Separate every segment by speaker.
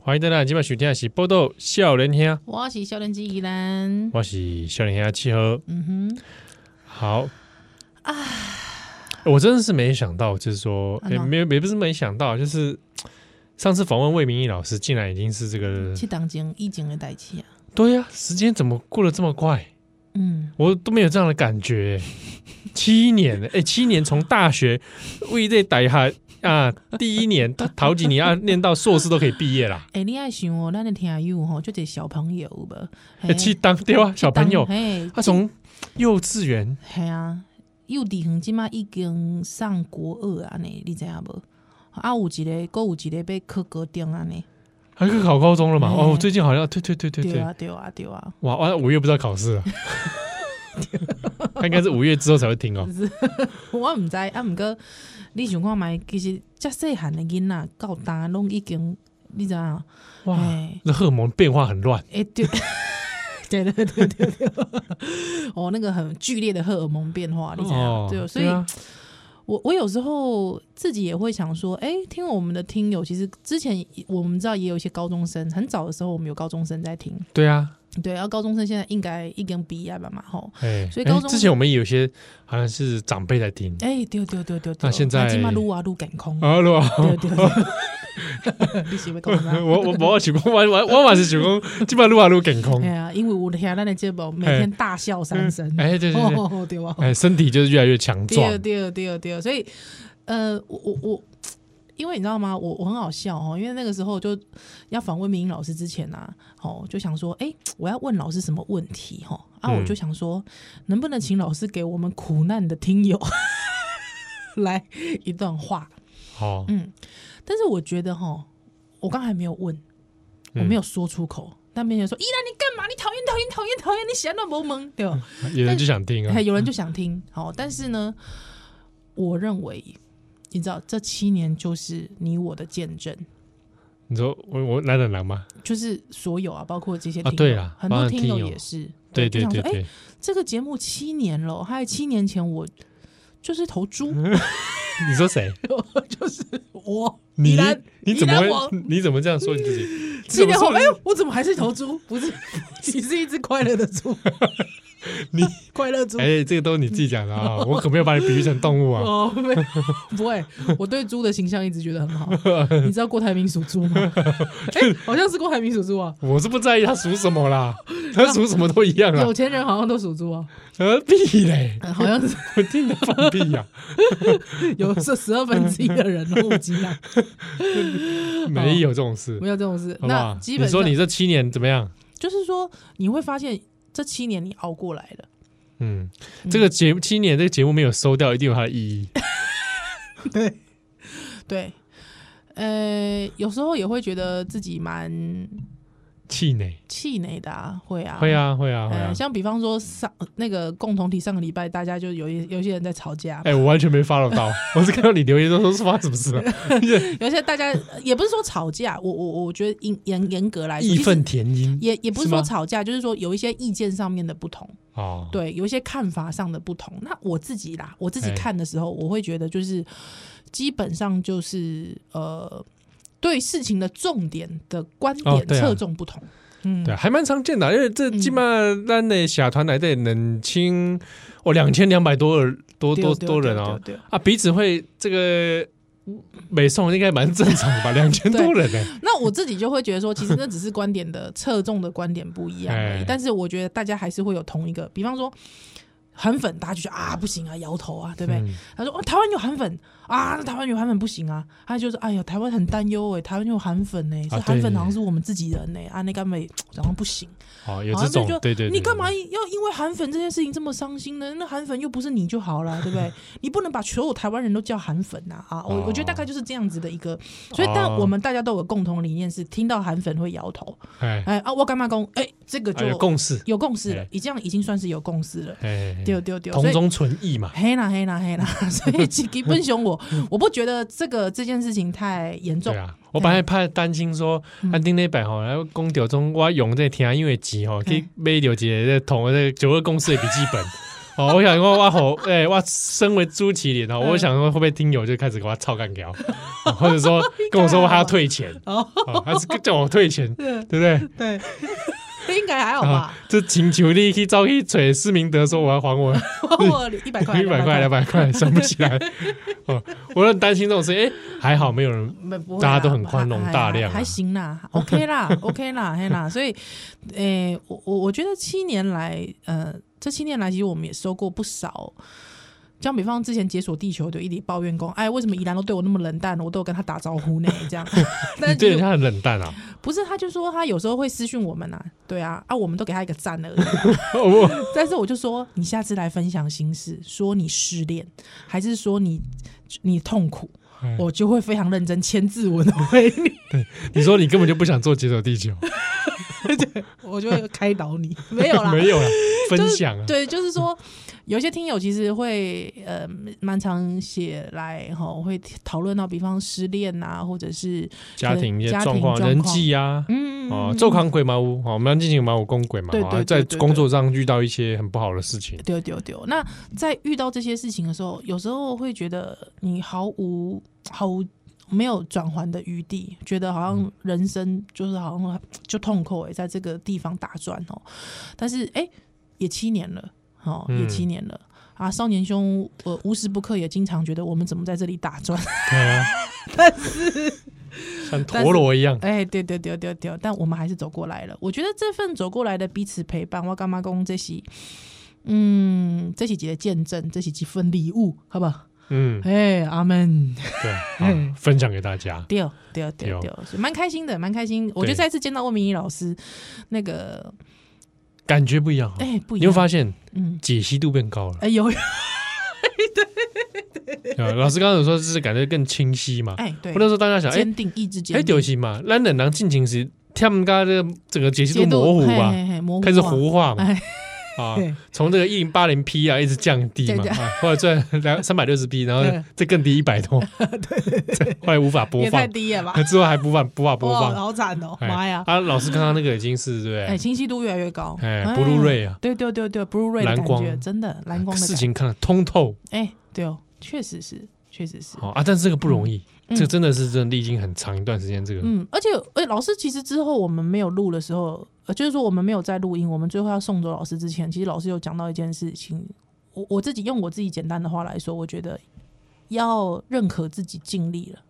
Speaker 1: 欢迎大家今晚收听的是《报道少年兄》，
Speaker 2: 我是少年机依兰，
Speaker 1: 我是少年兄七号。嗯哼，好啊。我真的是没想到，就是说，也、啊欸、没有，也不是没想到，就是上次访问魏明义老师，竟然已经是这个
Speaker 2: 去当经疫情的代期啊！
Speaker 1: 对呀、啊，时间怎么过得这么快？嗯，我都没有这样的感觉。七年，哎、欸，七年从大学为这带下啊，第一年他 头几年要念到硕士都可以毕业啦。
Speaker 2: 哎、欸，你爱想哦，咱的听友吼，就这小朋友吧，
Speaker 1: 去当对啊，小朋友，他从幼稚园，
Speaker 2: 系啊。幼稚园即马已经上国二啊，呢，你知影无？啊，有一个，阁有一个被考高中啊，呢，
Speaker 1: 还可以考高中了嘛？哦，最近好像，对对对对对，
Speaker 2: 对啊对啊对啊！
Speaker 1: 哇哇，五月不知道考试啊，他应该是五月之后才会听哦。
Speaker 2: 我唔知啊，毋过你想看觅，其实遮细汉的囡仔到大拢已经，你知影？
Speaker 1: 哇，那荷尔蒙变化很乱。
Speaker 2: 哎，对。对对对对对，哦，那个很剧烈的荷尔蒙变化，你知道吗？对，所以，我我有时候自己也会想说，哎，听我们的听友，其实之前我们知道也有一些高中生，很早的时候我们有高中生在听，
Speaker 1: 对啊。
Speaker 2: 对，然后高中生现在应该已经毕业了嘛，吼，
Speaker 1: 哎，
Speaker 2: 所以高中
Speaker 1: 之前我们有些好像是长辈在听，
Speaker 2: 哎，对对对对，
Speaker 1: 那现在
Speaker 2: 起码录啊录感空
Speaker 1: 啊录啊，
Speaker 2: 对对对，你是不是？
Speaker 1: 我我我想讲，我我我嘛是想讲，起码录啊录感空，
Speaker 2: 哎呀，因为我听咱的节目每天大笑三声，
Speaker 1: 哎对对对，对吧？哎，身体就是越来越强壮，
Speaker 2: 对对对对，所以呃，我我我。因为你知道吗？我我很好笑哦，因为那个时候就要访问明英老师之前啊，哦，就想说，哎，我要问老师什么问题？哈啊，我就想说，能不能请老师给我们苦难的听友 来一段话？
Speaker 1: 好，
Speaker 2: 嗯，但是我觉得哈，我刚才没有问，我没有说出口，但别人说，依然你干嘛？你讨厌讨厌讨厌讨厌，你喜欢乱不萌，对吧？
Speaker 1: 有人就想听啊，
Speaker 2: 有人就想听。好，但是呢，我认为。你知道这七年就是你我的见证。
Speaker 1: 你说我我来得难吗？
Speaker 2: 就是所有啊，包括这些听友，
Speaker 1: 啊、对啊，
Speaker 2: 很多听友也是。
Speaker 1: 对对对对，
Speaker 2: 哎，这个节目七年了，还有七年前我就是头猪。
Speaker 1: 你说谁？
Speaker 2: 就是我。
Speaker 1: 你你怎么会？你怎么这样说你自己？
Speaker 2: 七年后，哎呦，我怎么还是头猪？不是，你是一只快乐的猪。
Speaker 1: 你
Speaker 2: 快乐猪，
Speaker 1: 哎，这个都是你自己讲的啊，我可没有把你比喻成动物啊。
Speaker 2: 哦，没有，不会，我对猪的形象一直觉得很好。你知道郭台铭属猪吗？哎，好像是郭台铭属猪啊。
Speaker 1: 我是不在意他属什么啦，他属什么都一样啊。
Speaker 2: 有钱人好像都属猪啊。
Speaker 1: 何必嘞？
Speaker 2: 好像是
Speaker 1: 我听你放屁呀。
Speaker 2: 有这十二分之一的人都不知道。
Speaker 1: 没有这种事，
Speaker 2: 没有这种事。那基本
Speaker 1: 你说你这七年怎么样？
Speaker 2: 就是说你会发现。这七年你熬过来了，
Speaker 1: 嗯，这个节七年这个节目没有收掉，一定有它的意
Speaker 2: 义。对，对，呃，有时候也会觉得自己蛮。
Speaker 1: 气馁，
Speaker 2: 气馁的啊，会啊，
Speaker 1: 会啊，会啊，会啊。
Speaker 2: 像比方说上那个共同体，上个礼拜大家就有一有些人在吵架。
Speaker 1: 哎，我完全没 follow 到，我是看到你留言都说是发生什么事了。
Speaker 2: 有些大家也不是说吵架，我我我觉得严严严格来说，
Speaker 1: 义愤填膺，
Speaker 2: 也也不是说吵架，就是说有一些意见上面的不同
Speaker 1: 哦，
Speaker 2: 对，有一些看法上的不同。那我自己啦，我自己看的时候，我会觉得就是基本上就是呃，对事情的重点的观点侧重不同。哦
Speaker 1: 嗯，对，还蛮常见的，因为这基本上咱的社团来的冷清哦，两千两百多多多多人哦，啊，彼此会这个美送应该蛮正常的吧，两千多人呢。
Speaker 2: 那我自己就会觉得说，其实那只是观点的侧重的观点不一样而已，但是我觉得大家还是会有同一个，比方说。韩粉，大家就觉得啊不行啊，摇头啊，对不对？嗯、他说哦，台湾有韩粉啊，台湾有韩粉不行啊。他就是哎呀，台湾很担忧哎，台湾有韩粉呢，这韩粉好像是我们自己人呢，啊，那干嘛好像不行。
Speaker 1: 哦，有这种，对对，
Speaker 2: 你干嘛要因为韩粉这件事情这么伤心呢？那韩粉又不是你就好了，对不对？你不能把所有台湾人都叫韩粉呐啊！我我觉得大概就是这样子的一个，所以但我们大家都有共同理念是，听到韩粉会摇头。哎哎啊，我干嘛公？哎，这个就有共识，有共识了，已这样已经算是有共识了。丢丢丢，
Speaker 1: 同中存异嘛。
Speaker 2: 黑啦黑啦黑啦，所以基本上我我不觉得这个这件事情太严重。
Speaker 1: 我本来怕担心说，安丁那摆吼，然后公调中我用这听音乐机吼，去买掉一个同这个九二公司的笔记本。哦，我想说哇吼，哎，我身为朱麒麟哦，我想说会不会听友就开始给我操干掉，或者说 跟我说我还要退钱，还是叫我退钱，对不对？
Speaker 2: 对。应该还好吧？
Speaker 1: 这请求你去找去找施明德说我要还我
Speaker 2: 还我 一百块，
Speaker 1: 一百块两百块想不起来。哦，我很担心这种事。哎，还好没有人，大家都很宽容大量，
Speaker 2: 还行啦，OK 啦，OK 啦，嘿啦。所以，诶，我我我觉得七年来，呃，这七年来其实我们也收过不少。像比方之前解锁地球就一直抱怨工，哎，为什么宜兰都对我那么冷淡？我都有跟他打招呼呢，这样。但是
Speaker 1: 对他很冷淡啊？
Speaker 2: 不是，他就说他有时候会私讯我们啊，对啊，啊，我们都给他一个赞而已。但是我就说，你下次来分享心事，说你失恋，还是说你你痛苦，我就会非常认真签字文回你。
Speaker 1: 对，你说你根本就不想做解锁地球，
Speaker 2: 对，我就会开导你。没有啦，
Speaker 1: 没有啦，分享啊，
Speaker 2: 对，就是说。有些听友其实会呃蛮常写来哈，会讨论到比方失恋啊，或者是
Speaker 1: 家庭一些状况、人际啊，嗯哦，周康鬼马屋，好我们要进行马屋公鬼嘛，对对，在工作上遇到一些很不好的事情，
Speaker 2: 对对对。那在遇到这些事情的时候，有时候会觉得你毫无毫无没有转圜的余地，觉得好像人生就是好像就痛苦哎，在这个地方打转哦。但是哎，也七年了。哦，也七年了、嗯、啊！少年兄，呃，无时不刻也经常觉得我们怎么在这里打转？对啊，但是
Speaker 1: 像陀螺一样，
Speaker 2: 哎、欸，对对对对对，但我们还是走过来了。我觉得这份走过来的彼此陪伴，我干妈公这些？嗯，这几集的见证，这几几份礼物，好不好？嗯，哎、欸，阿门。
Speaker 1: 对，啊、分享给大家。
Speaker 2: 对对对对，蛮开心的，蛮开心。我觉得再次见到魏明义老师，那个。
Speaker 1: 感觉不一样，哎，不一样，你会发现，嗯，解析度变高了，哎有，对老师刚刚有说，就是感觉更清晰嘛，哎，对，不能说大家想，哎，坚定意志坚定，哎，丢心嘛，懒人能进行时，他们家这个整个解析度模糊吧，开始糊化嘛。啊，从这个一零八零 P 啊，一直降低嘛，或者转两三百六十 P，然后再更低一百多，对对，后来无法播放，
Speaker 2: 太低了吧？
Speaker 1: 之后还无法无法播放，
Speaker 2: 好惨哦，妈呀！
Speaker 1: 啊，老师刚刚那个已经是对，
Speaker 2: 哎，清晰度越来越高，
Speaker 1: 哎，Blu-ray 啊，
Speaker 2: 对对对对，Blu-ray 蓝光，真的蓝光的
Speaker 1: 事情看得通透，
Speaker 2: 哎，对哦，确实是，确实是，
Speaker 1: 啊，但是这个不容易。这个真的是真的历经很长一段时间，这个。
Speaker 2: 嗯，而且而且老师其实之后我们没有录的时候，呃，就是说我们没有在录音，我们最后要送走老师之前，其实老师有讲到一件事情，我我自己用我自己简单的话来说，我觉得要认可自己尽力了，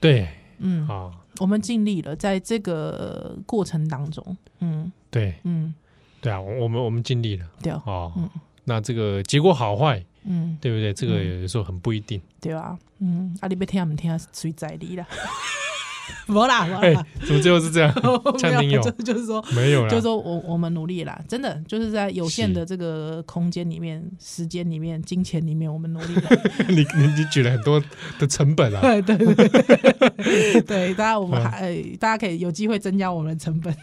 Speaker 1: 对，
Speaker 2: 嗯啊，我们尽力了，在这个过程当中，嗯，
Speaker 1: 对，嗯，对啊，我们我们尽力了，
Speaker 2: 对啊，
Speaker 1: 嗯，那这个结果好坏。嗯，对不对？这个有时候很不一定，
Speaker 2: 对吧？嗯，阿里别听，不听，谁在理了。没啦，
Speaker 1: 哎，怎么最后是这样？没有，
Speaker 2: 就是说
Speaker 1: 没有，
Speaker 2: 就是说我我们努力啦，真的就是在有限的这个空间里面、时间里面、金钱里面，我们努力了。
Speaker 1: 你你你举了很多的成本啊，
Speaker 2: 对对对，对，大家我们还大家可以有机会增加我们的成本。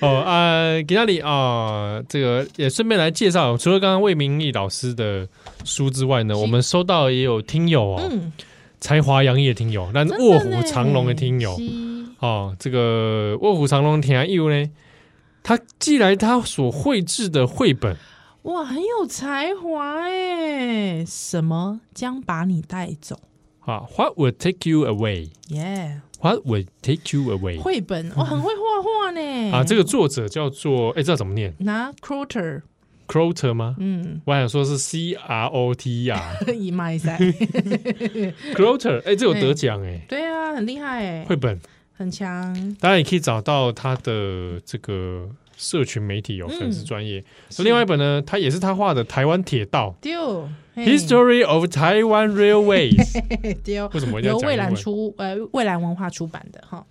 Speaker 1: 哦啊，给那里啊，这个也顺便来介绍，除了刚刚魏明义老师的书之外呢，我们收到也有听友哦，才华洋溢的听友，但卧虎藏龙的听友哦，这个卧虎藏龙听友呢，他寄来他所绘制的绘本，
Speaker 2: 哇，很有才华哎！什么将把你带走？
Speaker 1: 啊，What would take you away？Yeah，What would take you away？
Speaker 2: 绘本，我很会画画呢。
Speaker 1: 啊，这个作者叫做，哎，这怎么念？
Speaker 2: 拿 Croter，Croter
Speaker 1: 吗？嗯，我还想说是 C R O T 啊。
Speaker 2: 一麦一塞，
Speaker 1: Croter，哎，这有得奖哎。
Speaker 2: 对啊，很厉害哎。
Speaker 1: 绘本
Speaker 2: 很强，
Speaker 1: 当然也可以找到他的这个。社群媒体有粉丝专业，那、嗯、另外一本呢，他也是他画的台湾铁道，History of Taiwan Railways，
Speaker 2: 丢，为什么由蔚蓝出呃蔚蓝文化出版的哈？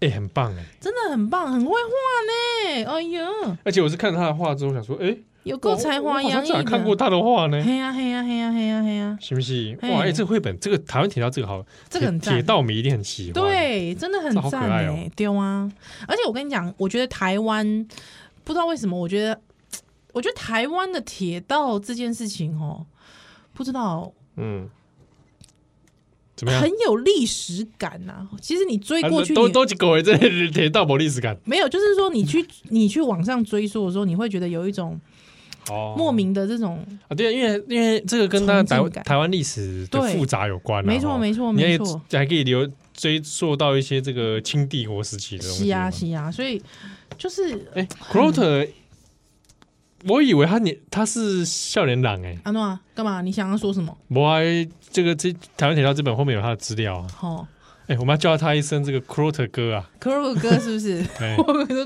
Speaker 1: 哎、欸，很棒哎，
Speaker 2: 真的很棒，很会画呢，哎呀！
Speaker 1: 而且我是看他的画之后想说，哎、欸。
Speaker 2: 有够才华洋溢的，
Speaker 1: 看过他的画呢。
Speaker 2: 嘿呀嘿呀嘿呀嘿呀嘿呀，
Speaker 1: 是不是？哇，哎，这个绘本，这个台湾铁道这个好，
Speaker 2: 这个
Speaker 1: 铁道迷一定很喜欢。
Speaker 2: 对，真的很赞哎，对啊！而且我跟你讲，我觉得台湾不知道为什么，我觉得，我觉得台湾的铁道这件事情哦，不知道，嗯，
Speaker 1: 怎么样？
Speaker 2: 很有历史感呐。其实你追过去，
Speaker 1: 都都几个这铁道没历史感？
Speaker 2: 没有，就是说你去你去往上追溯的时候，你会觉得有一种。哦，莫名的这种
Speaker 1: 啊，对，因为因为这个跟他台台湾历史的复杂有关，
Speaker 2: 没错没错没错，
Speaker 1: 还可以留追溯到一些这个清帝国时期的东西。
Speaker 2: 是啊是啊，所以就是
Speaker 1: 哎，Croter，我以为他你他是少年郎哎，
Speaker 2: 阿诺啊，干嘛？你想要说什么？
Speaker 1: 我这个这台湾铁道这本后面有他的资料啊。好。哎，我们要叫他一声这个 Croter 哥啊
Speaker 2: ，Croter 哥是不是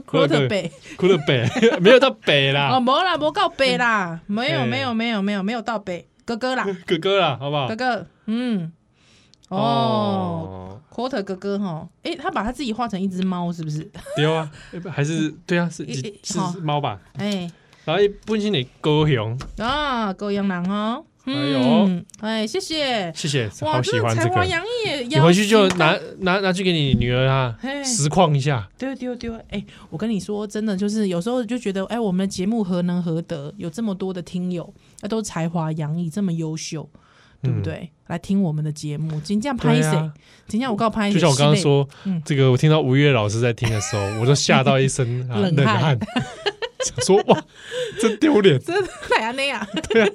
Speaker 2: ？Croter 北
Speaker 1: ，Croter 北，没有到北啦。
Speaker 2: 哦，没啦，没到北啦，没有，没有，没有，没有，没有到北，哥哥啦，
Speaker 1: 哥哥啦，好不好？
Speaker 2: 哥哥，嗯，哦，Croter 哥哥哈，哎，他把他自己画成一只猫，是不是？
Speaker 1: 对啊，还是 对啊，是是猫吧？哎，然后一本身的高雄
Speaker 2: 啊，高雄人哦。
Speaker 1: 哎呦，
Speaker 2: 哎，谢谢，
Speaker 1: 谢谢，好喜欢这个。
Speaker 2: 才华洋溢，
Speaker 1: 你回去就拿拿拿去给你女儿啊，实况一下。
Speaker 2: 对对对，哎，我跟你说，真的就是有时候就觉得，哎，我们的节目何能何德，有这么多的听友，那都才华洋溢，这么优秀，对不对？来听我们的节目，今天拍谁？今天我告拍谁？
Speaker 1: 就像我刚刚说，这个我听到吴越老师在听的时候，我都吓到一身 冷汗。说哇，真丢脸，
Speaker 2: 真的哪样那样？
Speaker 1: 对啊，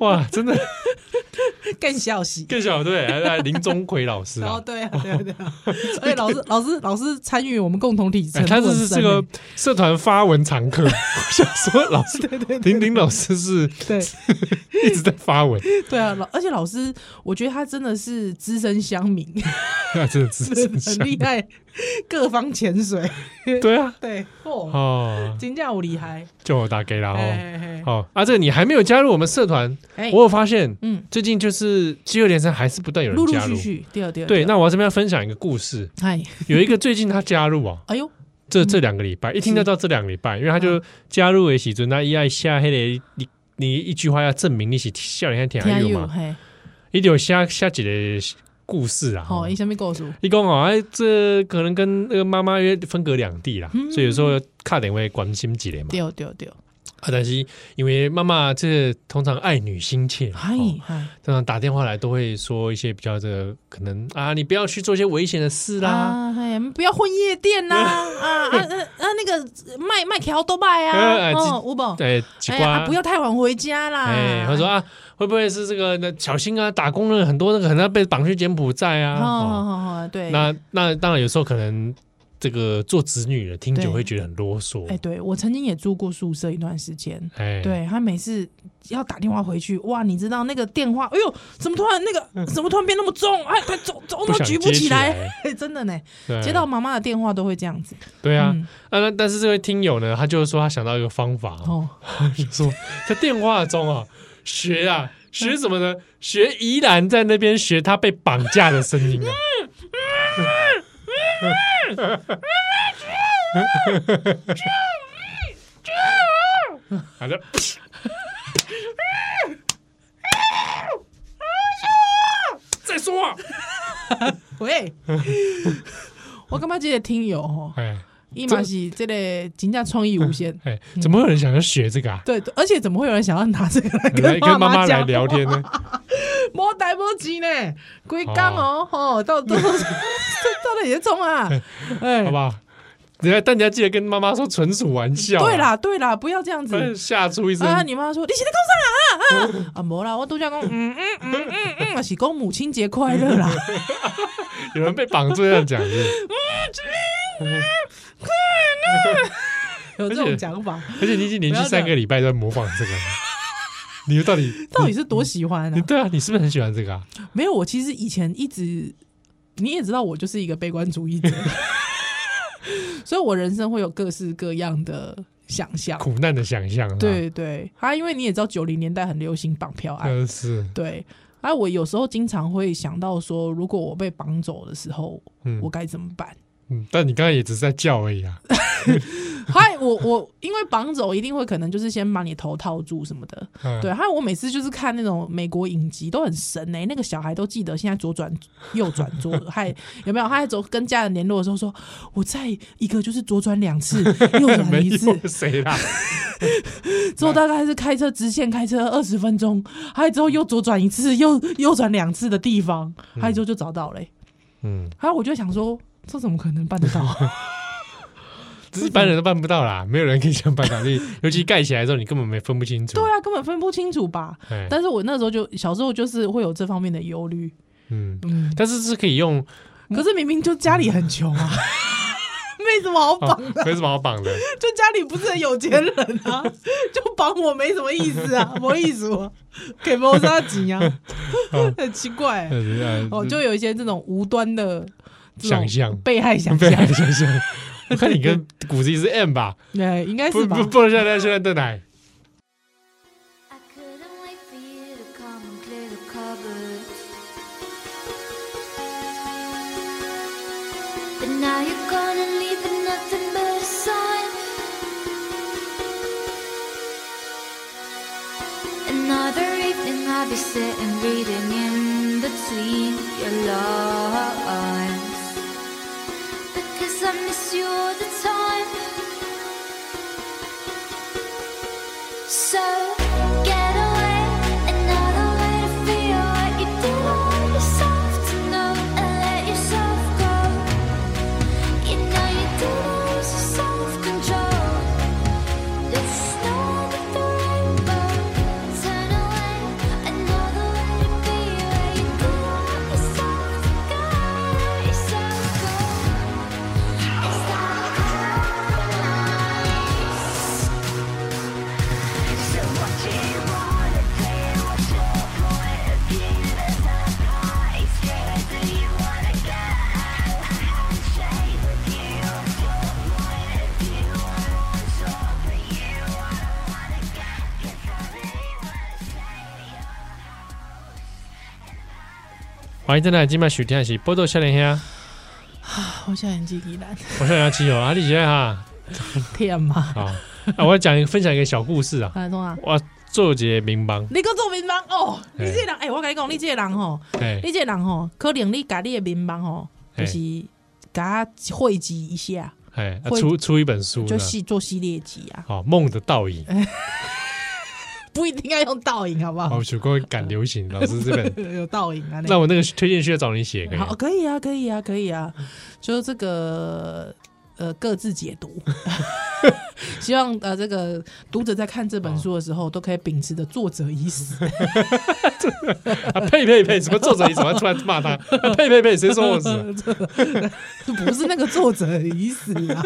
Speaker 1: 哇，真的
Speaker 2: 更笑戏，
Speaker 1: 更笑对，还来林钟奎老师
Speaker 2: 哦，对啊，对啊，对啊，所以老师，老师，老师参与我们共同体，
Speaker 1: 他这是这个社团发文常客。我想说，老师，对对，林林老师是，对，一直在发文，
Speaker 2: 对啊，老而且老师，我觉得他真的是资深乡民，
Speaker 1: 他真的资深
Speaker 2: 很厉害，各方潜水，
Speaker 1: 对啊，
Speaker 2: 对哦，金价五厉害。
Speaker 1: 就我打给了哦，好啊，这个你还没有加入我们社团，我有发现，嗯，最近就是接二连三还是不断有人加入，对，那我这边要分享一个故事，有一个最近他加入啊，哎呦，这这两个礼拜一听得到这两个礼拜，因为他就加入的时候，那一爱下黑的你你一句话要证明你是笑脸天还有嘛，一定有下下几个。故事啊，
Speaker 2: 好，你什么故事？
Speaker 1: 你讲哦，哎，这可能跟那个妈妈因为分隔两地啦，所以有时候差点会关心几点嘛。对对对。啊，但是因为妈妈这通常爱女心切，嗨嗨，通常打电话来都会说一些比较这个可能啊，你不要去做一些危险的事啦，哎，
Speaker 2: 不要混夜店呐，啊啊啊那个卖卖条都卖啊，哦，五宝，
Speaker 1: 对，哎，
Speaker 2: 不要太晚回家啦，
Speaker 1: 哎，他说啊。会不会是这个？那小心啊！打工的很多，那个可能被绑去柬埔寨啊。好好好，对。那那当然，有时候可能这个做子女的听久会觉得很啰嗦。
Speaker 2: 哎，对我曾经也住过宿舍一段时间。哎，对他每次要打电话回去，哇，你知道那个电话，哎呦，怎么突然那个怎么突然变那么重？哎，他重重都举不起来。哎，真的呢，接到妈妈的电话都会这样子。
Speaker 1: 对啊，那但是这位听友呢，他就是说他想到一个方法哦，就说在电话中啊。学啊，学什么呢？学宜兰在那边学他被绑架的声音啊！好的，再说啊！
Speaker 2: 喂，我干嘛记得听友哦？伊嘛是这个真正创意无限，
Speaker 1: 哎，怎么会有人想要学这个啊？
Speaker 2: 对，而且怎么会有人想要拿这个来跟 妈妈来聊天呢？莫呆莫急呢，归刚哦，哦，到到到 到底是冲啊？哎，
Speaker 1: 好不好？你要但你要记得跟妈妈说，纯属玩笑。
Speaker 2: 对啦，对啦，不要这样子
Speaker 1: 吓出一声。
Speaker 2: 啊，你妈妈说你现在讲啥啊？啊，没啦，我都想讲，嗯嗯嗯嗯嗯，是讲母亲节快乐啦。
Speaker 1: 有人被绑住这样讲的。母
Speaker 2: 亲 有这种讲法。
Speaker 1: 而且你已经连续三个礼拜都在模仿这个。你到底
Speaker 2: 到底是多喜欢啊？
Speaker 1: 对啊，你是不是很喜欢这个啊？
Speaker 2: 没有，我其实以前一直，你也知道，我就是一个悲观主义者。所以，我人生会有各式各样的想象，
Speaker 1: 苦难的想象。
Speaker 2: 对对，啊，因为你也知道，九零年代很流行绑票案，
Speaker 1: 是。
Speaker 2: 对，啊，我有时候经常会想到说，如果我被绑走的时候，嗯，我该怎么办？
Speaker 1: 嗯，但你刚才也只是在叫而已啊。
Speaker 2: 嗨，我我因为绑走一定会可能就是先把你头套住什么的，嗯、对。还有我每次就是看那种美国影集都很神哎、欸，那个小孩都记得现在左转右转左，还有没有？他还走跟家人联络的时候说，我在一个就是左转两次，右转一次，
Speaker 1: 谁啦？
Speaker 2: 之后大概是开车直线开车二十分钟，还有之后又左转一次，又右转两次的地方，还有之后就找到了、欸。嗯，还有我就想说，这怎么可能办得到？
Speaker 1: 一般人都办不到啦，没有人可以这样办到。尤其盖起来之后，你根本没分不清楚。
Speaker 2: 对啊，根本分不清楚吧？但是我那时候就小时候就是会有这方面的忧虑。嗯嗯，
Speaker 1: 但是是可以用。
Speaker 2: 可是明明就家里很穷啊，没什么好绑的。
Speaker 1: 没什么好绑的，
Speaker 2: 就家里不是很有钱人啊，就绑我没什么意思啊，没意思啊，给谋杀几啊，很奇怪。哦，就有一些这种无端的
Speaker 1: 想象，
Speaker 2: 被害想象，被害
Speaker 1: 想象。我看你跟骨子里是 M 吧？
Speaker 2: 对，应该是吧。
Speaker 1: 不不现在现在邓奶。so 欢迎再来今晚收听的是《波多少年兄》。
Speaker 2: 我现在年纪依然，
Speaker 1: 我现在要气哦，啊，你现在哈？
Speaker 2: 天嘛！
Speaker 1: 好，啊，我要讲一个分享一个小故事啊。我做一个民帮，
Speaker 2: 你个做民帮哦？你这个人，哎，我跟你讲，你这个人吼，你这个人吼，可能你家里的民帮吼，就是给他汇集一下，
Speaker 1: 哎，出出一本书，
Speaker 2: 就系做系列集啊。
Speaker 1: 好，梦的倒影。
Speaker 2: 不一定要用倒影，好不好？
Speaker 1: 我学过赶流行，老师这
Speaker 2: 边有倒影啊。
Speaker 1: 那我那个推荐需要找你写，可以？
Speaker 2: 好，可以啊，可以啊，可以啊。就这个呃，各自解读。希望呃，这个读者在看这本书的时候，都可以秉持着作者已死。
Speaker 1: 啊呸呸呸！什么作者已死？我突然骂他？呸呸呸！谁说我死？
Speaker 2: 不是那个作者已死啊。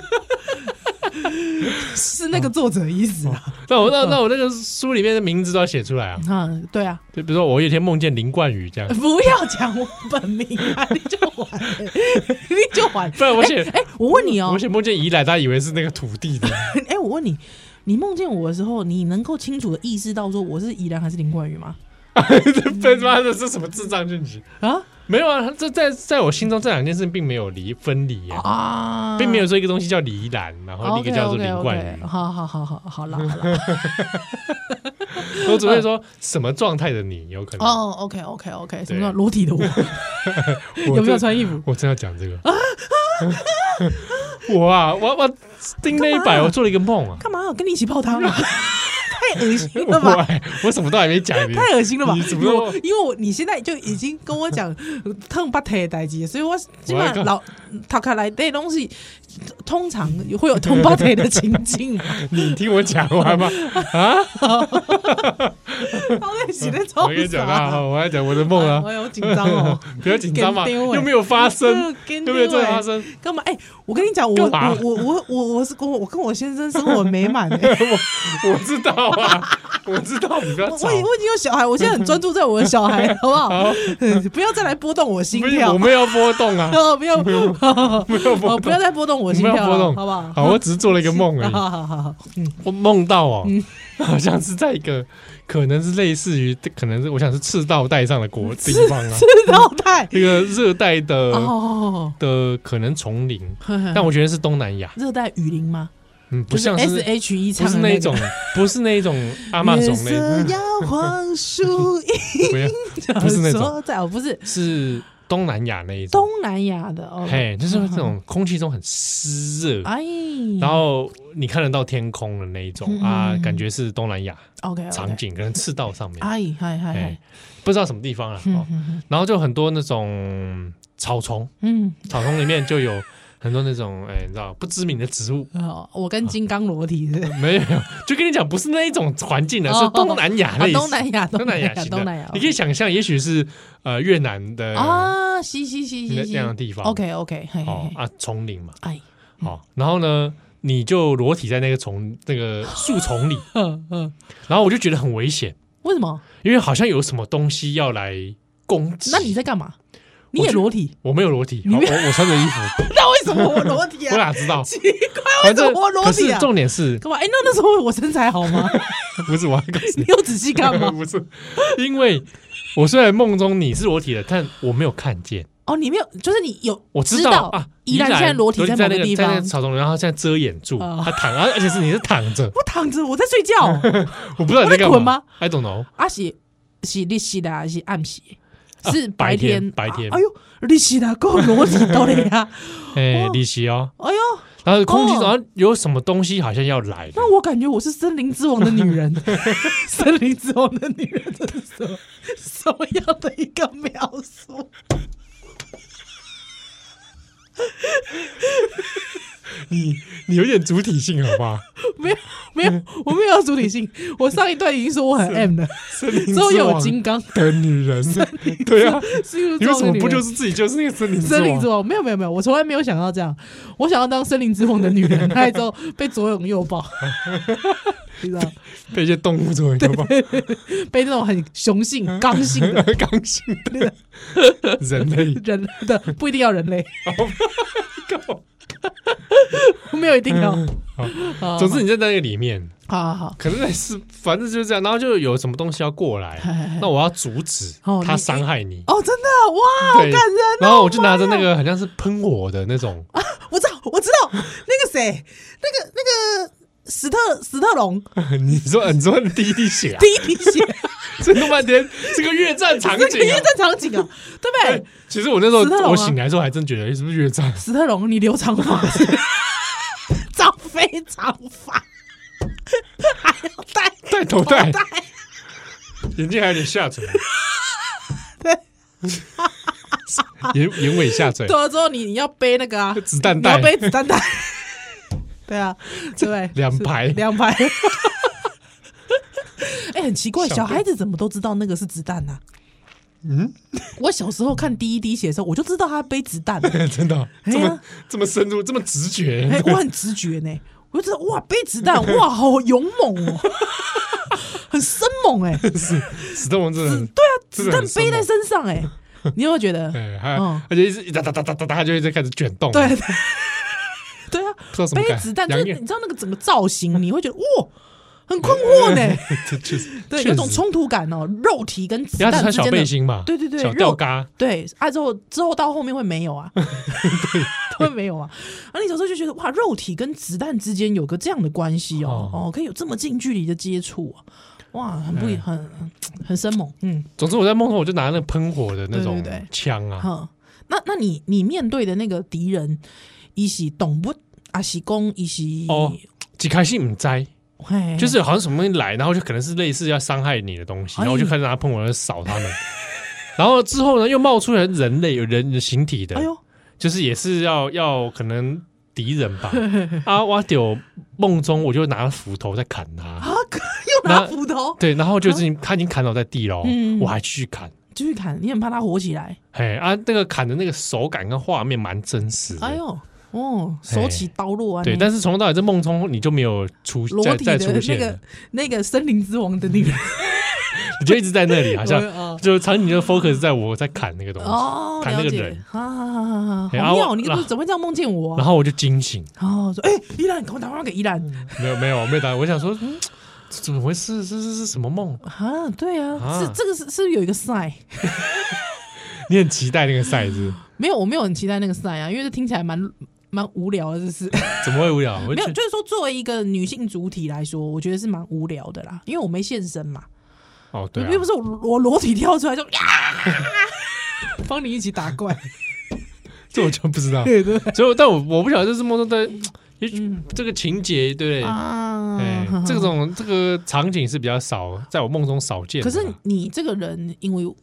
Speaker 2: 是那个作者意思啊？
Speaker 1: 那我那那我那个书里面的名字都要写出来啊？
Speaker 2: 嗯，对啊。
Speaker 1: 就比如说，我有一天梦见林冠宇这样。
Speaker 2: 不要讲我本名啊！你就还，你就还。
Speaker 1: 不然我写，
Speaker 2: 哎，我问你哦，
Speaker 1: 我写梦见宜兰，他以为是那个土地的。
Speaker 2: 哎，我问你，你梦见我的时候，你能够清楚的意识到说我是宜兰还是林冠宇吗？
Speaker 1: 这他妈的是什么智障讯息啊？没有啊，这在在我心中这两件事并没有离分离啊，并没有说一个东西叫宜兰，然后一个叫做林冠宇。
Speaker 2: 好好好好好了好了，
Speaker 1: 我只会说什么状态的你有可能
Speaker 2: 哦，OK OK OK，什么裸体的我，有没有穿衣服？
Speaker 1: 我真要讲这个，我啊，我我盯那一百，我做了一个梦啊，
Speaker 2: 干嘛？跟你一起泡汤啊？太恶心了吧？
Speaker 1: 我什么都还没讲，
Speaker 2: 太恶心了吧？
Speaker 1: 你怎么说？
Speaker 2: 因为我你现在就已经跟我讲烫把腿的代志，所以我基本上老塔卡来这东西，通常会有烫把腿的情境。
Speaker 1: 你听我讲完吧。啊？
Speaker 2: 我跟你讲
Speaker 1: 啊，我来讲我的梦啊。
Speaker 2: 我好紧张哦，
Speaker 1: 不要紧张嘛，又没有发生，又没有在发生，
Speaker 2: 干嘛？哎，我跟你讲，我我我我我我是跟我我跟我先生生活美满。
Speaker 1: 我我知道啊，我知道你不要。
Speaker 2: 我我已经有小孩，我现在很专注在我的小孩，好不好？不要再来波动我心跳。
Speaker 1: 我没有波动啊，
Speaker 2: 不要不要不要再波动我心跳，好不好？
Speaker 1: 好，我只是做了一个梦而已。
Speaker 2: 好好好，嗯，
Speaker 1: 我梦到哦，好像是在一个。可能是类似于，可能是我想是赤道带上的国地方啊，
Speaker 2: 赤道带
Speaker 1: 那个热带的的可能丛林，但我觉得是东南亚
Speaker 2: 热带雨林吗？
Speaker 1: 嗯，不像
Speaker 2: 是 S H E，
Speaker 1: 不是那种，不是那种阿玛总那种，不要，不是那种，
Speaker 2: 不是
Speaker 1: 是。东南亚那一种，
Speaker 2: 东南亚的哦，
Speaker 1: 嘿，就是这种空气中很湿热，哎，然后你看得到天空的那一种啊，感觉是东南亚
Speaker 2: OK
Speaker 1: 场景，可能赤道上面，
Speaker 2: 哎嗨嗨，
Speaker 1: 不知道什么地方啊，然后就很多那种草丛，嗯，草丛里面就有。很多那种哎，你知道不知名的植物。
Speaker 2: 哦我跟金刚裸体是
Speaker 1: 没有，就跟你讲，不是那一种环境的，是东南亚类似。
Speaker 2: 东南亚，
Speaker 1: 东南亚，东南亚。你可以想象，也许是呃越南的
Speaker 2: 啊，西西西西
Speaker 1: 那样的地方。
Speaker 2: OK OK，
Speaker 1: 哦啊，丛林嘛。哎，好，然后呢，你就裸体在那个丛那个 树丛里，嗯嗯，然后我就觉得很危险。
Speaker 2: 为什么？
Speaker 1: 因为好像有什么东西要来攻击。
Speaker 2: 那你在干嘛？你也裸体？
Speaker 1: 我没有裸体，我我穿着衣服。
Speaker 2: 那为什么我裸体啊？
Speaker 1: 我哪知道？
Speaker 2: 奇怪，为什么我裸体啊？
Speaker 1: 重点是
Speaker 2: 干嘛？哎，那那时候我身材好吗？
Speaker 1: 不是，我还告诉你，
Speaker 2: 你有仔细看吗？
Speaker 1: 不是，因为我虽然梦中你是裸体的，但我没有看见。
Speaker 2: 哦，你没有，就是你有，
Speaker 1: 我知道啊。
Speaker 2: 依然现在裸体在那个地方，
Speaker 1: 草丛，然后现在遮掩住他躺，而且是你是躺着，
Speaker 2: 我躺着，我在睡觉。
Speaker 1: 我不知道你在干嘛？I don't know。
Speaker 2: 阿喜是你洗的还是暗洗？是白天，
Speaker 1: 白天。
Speaker 2: 哎呦，你是哪个裸体到的呀？
Speaker 1: 哎，利息哦。哎呦，然后空气中好像有什么东西好像要来。
Speaker 2: 那我感觉我是森林之王的女人，森林之王的女人，这是什么什么样的一个描述？
Speaker 1: 你你有点主体性好不好？
Speaker 2: 没有没有，我没有主体性。我上一段已经说我很 M 了，之后又有金刚
Speaker 1: 的女人，对啊，你为什么不就是自己就是那个森林
Speaker 2: 森林之王？没有没有没有，我从来没有想到这样。我想要当森林之王的女人，来之后被左拥右抱，你知道？
Speaker 1: 被一些动物左拥右抱，
Speaker 2: 被那种很雄性、刚性的、
Speaker 1: 刚性的人类，
Speaker 2: 人的不一定要人类。没有一定要，
Speaker 1: 好，总之你在那个里面，
Speaker 2: 好好好，
Speaker 1: 可能是反正就是这样，然后就有什么东西要过来，那我要阻止他伤害你。
Speaker 2: 哦，真的？哇，好感人。
Speaker 1: 然后我就拿着那个好像是喷火的那种，
Speaker 2: 我知道，我知道，那个谁，那个那个史特史特龙，
Speaker 1: 你说你说第一滴血，啊？
Speaker 2: 第一滴血，
Speaker 1: 这弄半天这个越战场景，
Speaker 2: 越战场景啊，对不对？
Speaker 1: 其实我那时候我醒来之后还真觉得，是不是越战？
Speaker 2: 史特龙，你留长发。长非常发，还要戴
Speaker 1: 戴头戴，眼镜还有点下垂，
Speaker 2: 对，
Speaker 1: 眼眼尾下垂。
Speaker 2: 对了之后，你你要背那个啊，
Speaker 1: 子弹袋，
Speaker 2: 要背子弹袋。对啊，对，
Speaker 1: 两排。
Speaker 2: 两排。哎，很奇怪，小孩子怎么都知道那个是子弹呢？嗯，我小时候看第一滴血的时候，我就知道他背子弹，
Speaker 1: 真的，这么这么深入，这么直觉，
Speaker 2: 哎，我很直觉呢，我就知道哇，背子弹，哇，好勇猛哦，很生猛哎，
Speaker 1: 是史特龙真的，
Speaker 2: 对啊，子弹背在身上哎，你有没有觉得？
Speaker 1: 哎，而且一直哒哒哒哒哒，他就一直开始卷动，
Speaker 2: 对对对啊，背子弹就是你知道那个整个造型，你会觉得 哇。很困惑呢，对，有种冲突感哦，肉体跟子弹之间的。
Speaker 1: 小背心嘛，
Speaker 2: 对对对，
Speaker 1: 小吊嘎，
Speaker 2: 对，啊之后之后到后面会没有啊，对，会没有啊。啊，你小时候就觉得哇，肉体跟子弹之间有个这样的关系哦，哦，可以有这么近距离的接触啊，哇，很不很很生猛，嗯。
Speaker 1: 总之我在梦中我就拿那个喷火的那种枪啊，
Speaker 2: 那那你你面对的那个敌人，一是懂不？阿是公，一是
Speaker 1: 哦，一开始唔知。就是好像什么东西来，然后就可能是类似要伤害你的东西，然后我就开始拿喷火来扫他们。然后之后呢，又冒出来人类有人的形体的，哎呦，就是也是要要可能敌人吧。啊，我有梦中我就拿斧头在砍他，啊，
Speaker 2: 又拿斧头，
Speaker 1: 对，然后就是他已经砍倒在地了，我还继续砍，
Speaker 2: 继续砍，你很怕他活起来。
Speaker 1: 哎啊，那个砍的那个手感跟画面蛮真实的。哎呦。
Speaker 2: 哦，手起刀落啊！
Speaker 1: 对，但是从头到尾这梦中你就没有出再再出现
Speaker 2: 那个那个森林之王的女人，
Speaker 1: 你就一直在那里，好像 就场景就 focus 在我在砍那个东西，哦，砍那个人，
Speaker 2: 好好好好好，好妙！你怎么会这样梦见我？
Speaker 1: 然后我就惊醒，
Speaker 2: 哦，说哎，依兰，赶快打电话给依兰。
Speaker 1: 没有没有，我没有打，我想说，嗯怎么回事？这是是什么梦
Speaker 2: 啊？对啊，是这个是是不是有一个赛？
Speaker 1: 你很期待那个赛是？
Speaker 2: 没有，我没有很期待那个赛啊，因为这听起来蛮。蛮无聊的，这是
Speaker 1: 怎么会无聊？
Speaker 2: 没有，就是说作为一个女性主体来说，我觉得是蛮无聊的啦，因为我没现身嘛。
Speaker 1: 哦，对，
Speaker 2: 又不是我我裸体跳出来就呀，帮你一起打怪，
Speaker 1: 这我就不知道。对对，所以但我我不晓得这是梦中的，这个情节对啊，哎，这种这个场景是比较少，在我梦中少见。
Speaker 2: 可是你这个人，因为。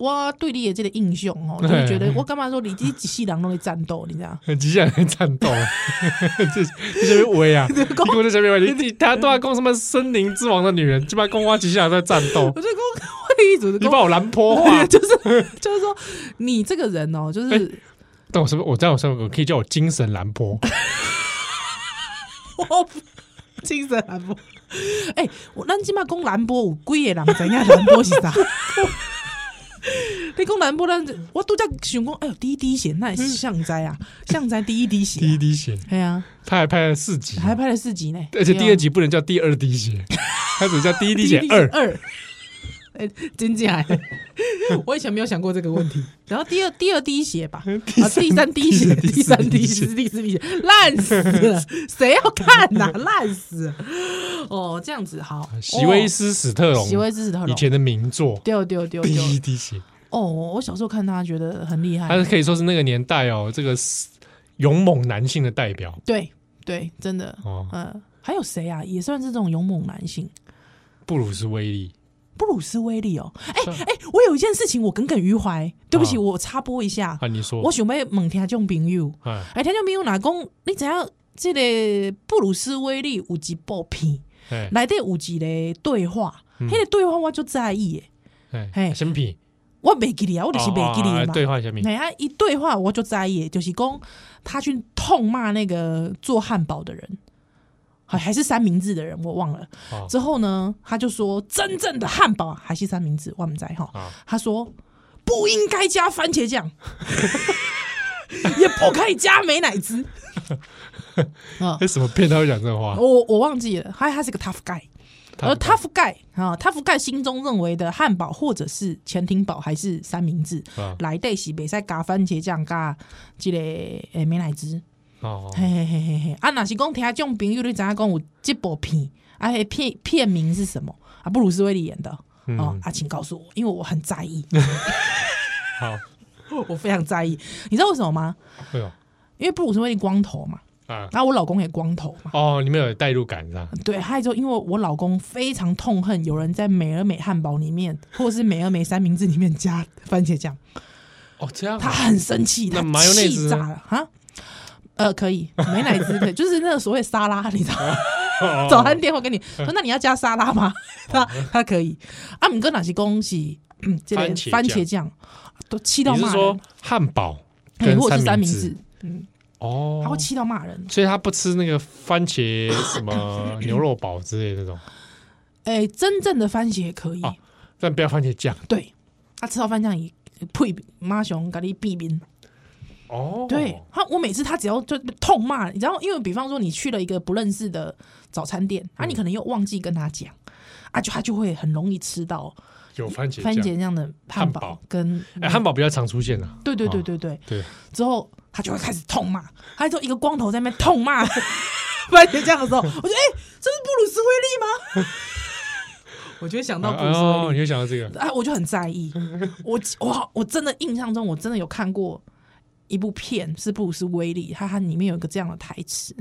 Speaker 2: 我对你的这个印象哦，就觉得我干嘛说你这机器人都会战斗，你知道？
Speaker 1: 机器人会战斗，这这什么威啊？你讲这什么威？你他都在讲什么森林之王的女人，就把公蛙机器人在战斗。我就讲会一组，你把我蓝波化，
Speaker 2: 就是就是说你这个人哦，就是。
Speaker 1: 但我是不是？我在我身上可以叫我精神蓝波。
Speaker 2: 我精神蓝波。哎，我咱起码讲蓝波有几个人知影蓝波是啥？你讲南波，咱我都在想讲，哎呦，第一滴血，那也是象哉啊，象哉第一滴血，
Speaker 1: 第一滴血，
Speaker 2: 对啊，
Speaker 1: 他还拍了四集，
Speaker 2: 还拍了四集呢，
Speaker 1: 而且第二集不能叫第二滴血，他只叫第一滴血二。二，
Speaker 2: 哎，真假？我以前没有想过这个问题。然后第二第二滴血吧，啊，第三滴血，第三滴血，第四滴血，烂死了，谁要看呐？烂死！哦，这样子好。
Speaker 1: 席威斯史特龙，
Speaker 2: 席威斯史特龙以
Speaker 1: 前的名作，
Speaker 2: 丢丢丢，
Speaker 1: 第一滴血。
Speaker 2: 哦，我小时候看他觉得很厉害，
Speaker 1: 他是可以说是那个年代哦，这个勇猛男性的代表。
Speaker 2: 对对，真的。哦，嗯，还有谁啊？也算是这种勇猛男性。
Speaker 1: 布鲁斯威利。
Speaker 2: 布鲁斯威利哦，哎哎，我有一件事情我耿耿于怀，对不起，我插播一下。
Speaker 1: 啊，你说。
Speaker 2: 我想要问听众朋友，哎，听众朋友哪讲？你知影这个布鲁斯威利有一部片，内底有一个对话，那个对话我就在意诶，
Speaker 1: 哎，什么片？
Speaker 2: 我没记得啊，我就是没记得嘛。
Speaker 1: 对话什
Speaker 2: 么？一对话我就在意，就是讲他去痛骂那个做汉堡的人。还还是三明治的人，我忘了。之后呢，他就说：“真正的汉堡还是三明治，我们在哈。”他说：“不应该加番茄酱，也不可以加美乃滋。”
Speaker 1: 啊，什么骗他会讲这个话？
Speaker 2: 我我忘记了。他他是个 tough guy，而 tough guy 啊，tough guy 心中认为的汉堡或者是潜艇堡还是三明治，来对是别再加番茄酱加这个诶美乃滋。哦，嘿嘿嘿嘿嘿，啊，那是讲听种朋友你知影讲有这部片，啊，片片名是什么？啊，布鲁斯威利演的，哦，啊，请告诉我，因为我很在意。
Speaker 1: 好，
Speaker 2: 我非常在意，你知道为什么吗？
Speaker 1: 为什么？
Speaker 2: 因为布鲁斯威利光头嘛，啊，然后我老公也光头嘛。
Speaker 1: 哦，你们有代入感是吧？
Speaker 2: 对，还有就因为我老公非常痛恨有人在美而美汉堡里面，或者是美而美三明治里面加番茄酱。
Speaker 1: 哦，这样，
Speaker 2: 他很生气，他气炸了啊！呃，可以，美乃滋的，就是那个所谓沙拉，你知道吗？早餐店会给你说，那你要加沙拉吗？他他可以。啊姆哥哪些恭喜？嗯，这个番茄酱都气到骂人。说
Speaker 1: 汉堡
Speaker 2: 或者是三明治？嗯，哦，他会气到骂人，
Speaker 1: 所以他不吃那个番茄什么 牛肉堡之类的这种。
Speaker 2: 哎，真正的番茄可以，
Speaker 1: 但不要番茄酱。
Speaker 2: 对，他吃到番茄酱也配妈熊咖喱避免。哦，对他，我每次他只要就痛骂，你知道，因为比方说你去了一个不认识的早餐店，啊，你可能又忘记跟他讲，啊，就他就会很容易吃到
Speaker 1: 有番茄
Speaker 2: 番茄这样的汉堡跟
Speaker 1: 哎，汉堡比较常出现啊，
Speaker 2: 对对对对对
Speaker 1: 对，
Speaker 2: 之后他就会开始痛骂，他就一个光头在那边痛骂番茄酱的时候，我觉得哎，这是布鲁斯威利吗？我就会想到布鲁斯威利，
Speaker 1: 你会想到这个，
Speaker 2: 哎，我就很在意，我我我真的印象中我真的有看过。一部片是布鲁斯威利，他他里面有一个这样的台词，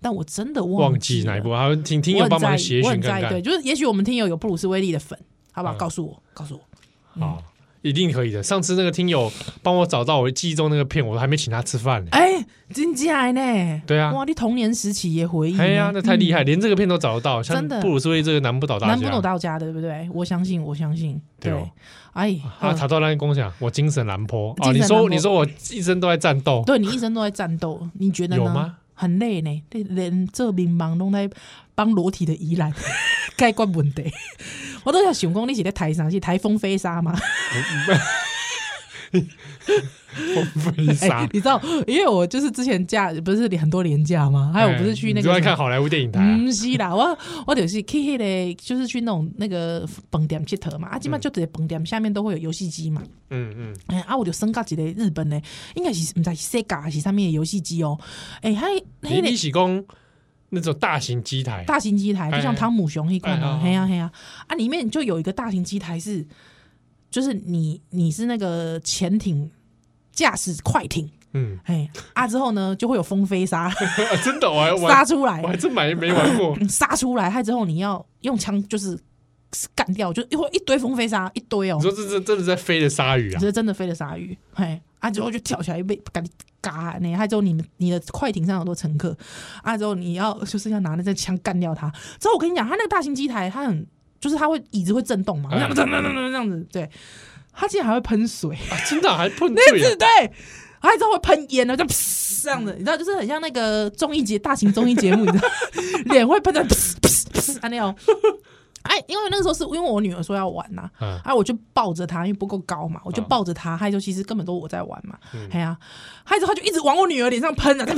Speaker 2: 但我真的
Speaker 1: 忘
Speaker 2: 记
Speaker 1: 哪一部。好，听听友帮忙协寻看看。
Speaker 2: 对，就是也许我们听友有布鲁斯威利的粉，好不好？告诉我，告诉我。
Speaker 1: 好。一定可以的。上次那个听友帮我找到我记忆中那个片，我还没请他吃饭呢。
Speaker 2: 哎，真假呢？
Speaker 1: 对啊，
Speaker 2: 哇，你童年时期也回忆？
Speaker 1: 哎呀，那太厉害，连这个片都找得到。真的，布鲁斯威利这个难不倒大家，
Speaker 2: 难不倒大家的，对不对？我相信，我相信。对，哎，
Speaker 1: 他查到那个共享，我精神难坡啊！你说，你说我一生都在战斗，
Speaker 2: 对，你一生都在战斗，你觉得
Speaker 1: 有吗？
Speaker 2: 很累呢，连这迷茫都在帮裸体的宜兰解决问题。我都在想讲，你是在台上是台风飞沙吗？
Speaker 1: 风飞沙、欸，
Speaker 2: 你知道？因为我就是之前假不是很多年假吗？还有我不是去那个，
Speaker 1: 你看好莱坞电影台、啊？
Speaker 2: 不是啦，我我就是去那个，就是去那种那个饭店佚佗嘛。啊，基本上就直接饭店下面都会有游戏机嘛。嗯嗯。哎、欸，啊，我就升到一个日本的，应该是唔知 Sega 还是上面的游戏机哦。哎、欸，还
Speaker 1: 你你是讲那种大型机台？
Speaker 2: 大型机台就像汤姆熊一款哦。嘿呀嘿呀，啊，里面就有一个大型机台是。就是你，你是那个潜艇驾驶快艇，嗯，哎啊之后呢，就会有风飞沙，
Speaker 1: 真的，我还
Speaker 2: 杀出来，
Speaker 1: 我还真买没玩过，
Speaker 2: 杀出来，害之后你要用枪就是干掉，就一会一堆风飞沙，一堆哦，
Speaker 1: 你说这这真的在飞的鲨鱼啊？
Speaker 2: 这是真的飞的鲨鱼，嘿，啊之后就跳起来被赶紧嘎，那害之后你们你的快艇上有多乘客，啊之后你要就是要拿那支枪干掉他，之后我跟你讲，他那个大型机台，他很。就是他会椅子会震动嘛，这样这样子，对，他竟然还会喷水，
Speaker 1: 真的还喷
Speaker 2: 水，对，还之后会喷烟呢，就这样子，你知道，就是很像那个综艺节大型综艺节目，你知道，脸会喷的噗噗噗啊那样，哎，因为那个时候是因为我女儿说要玩呐，哎，我就抱着她，因为不够高嘛，我就抱着她，害就其实根本都我在玩嘛，哎呀，还之后她就一直往我女儿脸上喷啊，